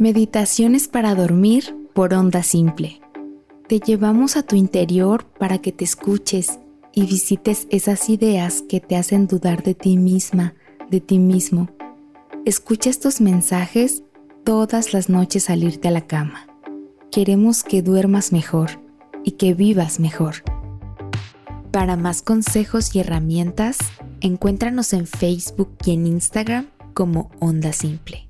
Meditaciones para dormir por onda simple. Te llevamos a tu interior para que te escuches y visites esas ideas que te hacen dudar de ti misma, de ti mismo. Escucha estos mensajes todas las noches al irte a la cama. Queremos que duermas mejor y que vivas mejor. Para más consejos y herramientas, encuéntranos en Facebook y en Instagram como Onda Simple.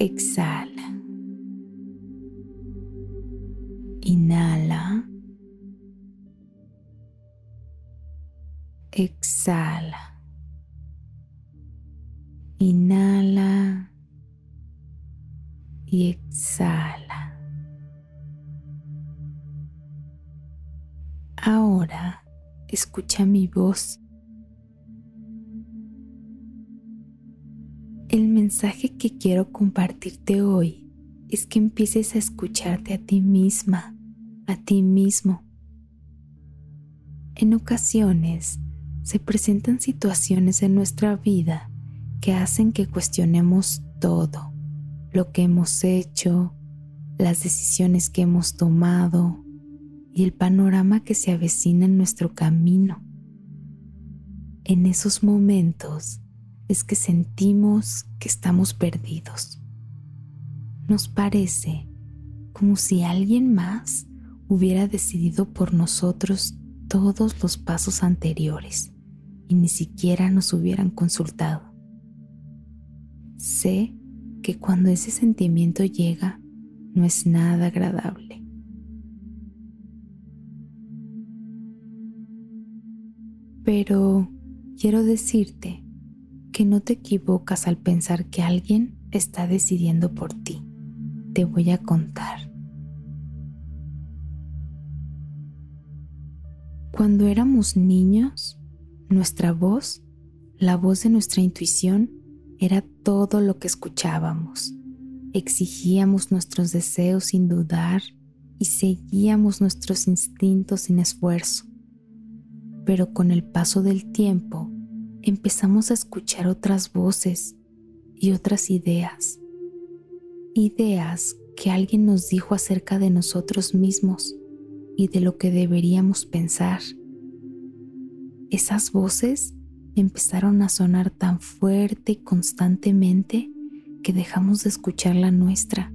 Exhala. Inhala. Exhala. Inhala y exhala. Ahora escucha mi voz El mensaje que quiero compartirte hoy es que empieces a escucharte a ti misma, a ti mismo. En ocasiones se presentan situaciones en nuestra vida que hacen que cuestionemos todo, lo que hemos hecho, las decisiones que hemos tomado y el panorama que se avecina en nuestro camino. En esos momentos es que sentimos que estamos perdidos. Nos parece como si alguien más hubiera decidido por nosotros todos los pasos anteriores y ni siquiera nos hubieran consultado. Sé que cuando ese sentimiento llega no es nada agradable. Pero quiero decirte que no te equivocas al pensar que alguien está decidiendo por ti. Te voy a contar. Cuando éramos niños, nuestra voz, la voz de nuestra intuición, era todo lo que escuchábamos. Exigíamos nuestros deseos sin dudar y seguíamos nuestros instintos sin esfuerzo. Pero con el paso del tiempo, empezamos a escuchar otras voces y otras ideas. Ideas que alguien nos dijo acerca de nosotros mismos y de lo que deberíamos pensar. Esas voces empezaron a sonar tan fuerte y constantemente que dejamos de escuchar la nuestra.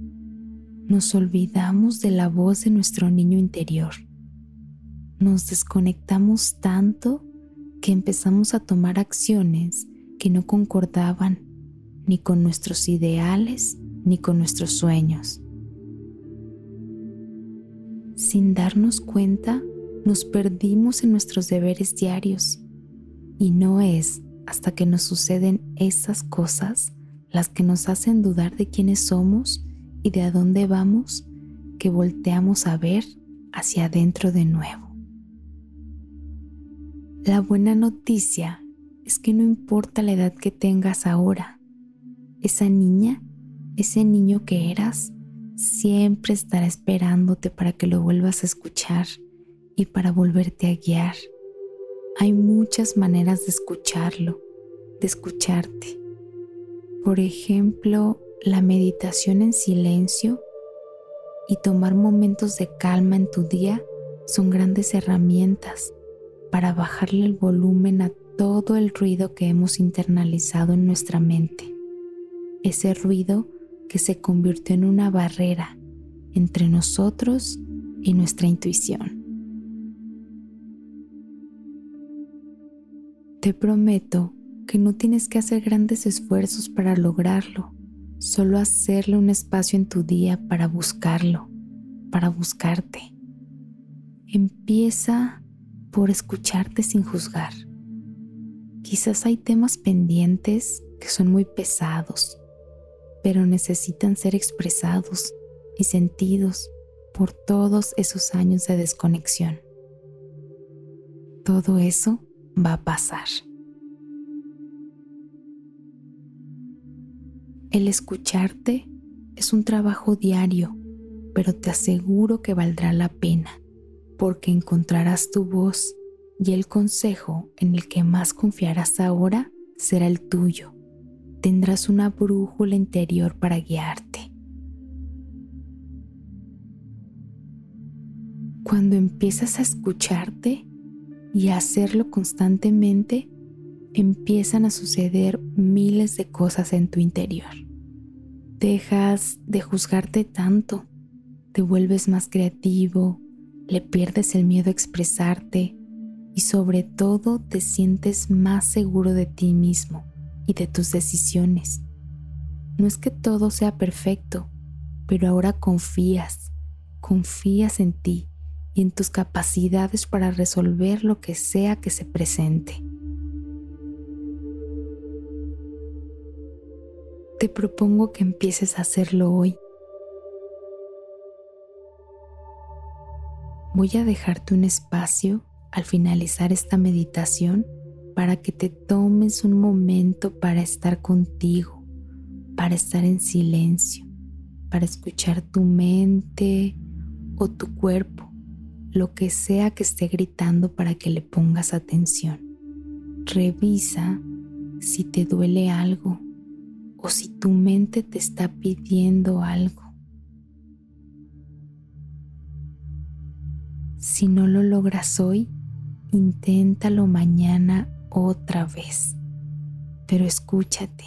Nos olvidamos de la voz de nuestro niño interior. Nos desconectamos tanto que empezamos a tomar acciones que no concordaban ni con nuestros ideales ni con nuestros sueños. Sin darnos cuenta, nos perdimos en nuestros deberes diarios y no es hasta que nos suceden esas cosas las que nos hacen dudar de quiénes somos y de a dónde vamos que volteamos a ver hacia adentro de nuevo. La buena noticia es que no importa la edad que tengas ahora, esa niña, ese niño que eras, siempre estará esperándote para que lo vuelvas a escuchar y para volverte a guiar. Hay muchas maneras de escucharlo, de escucharte. Por ejemplo, la meditación en silencio y tomar momentos de calma en tu día son grandes herramientas para bajarle el volumen a todo el ruido que hemos internalizado en nuestra mente. Ese ruido que se convirtió en una barrera entre nosotros y nuestra intuición. Te prometo que no tienes que hacer grandes esfuerzos para lograrlo, solo hacerle un espacio en tu día para buscarlo, para buscarte. Empieza por escucharte sin juzgar, Quizás hay temas pendientes que son muy pesados, pero necesitan ser expresados y sentidos por todos esos años de desconexión. Todo eso va a pasar. El escucharte es un trabajo diario, pero te aseguro que valdrá la pena, porque encontrarás tu voz y el consejo en el que más confiarás ahora será el tuyo. Tendrás una brújula interior para guiarte. Cuando empiezas a escucharte y a hacerlo constantemente, empiezan a suceder miles de cosas en tu interior. Dejas de juzgarte tanto, te vuelves más creativo, le pierdes el miedo a expresarte y sobre todo te sientes más seguro de ti mismo y de tus decisiones. No es que todo sea perfecto, pero ahora confías, confías en ti y en tus capacidades para resolver lo que sea que se presente. Te propongo que empieces a hacerlo hoy. Voy a dejarte un espacio al finalizar esta meditación para que te tomes un momento para estar contigo, para estar en silencio, para escuchar tu mente o tu cuerpo lo que sea que esté gritando para que le pongas atención. Revisa si te duele algo o si tu mente te está pidiendo algo. Si no lo logras hoy, inténtalo mañana otra vez. Pero escúchate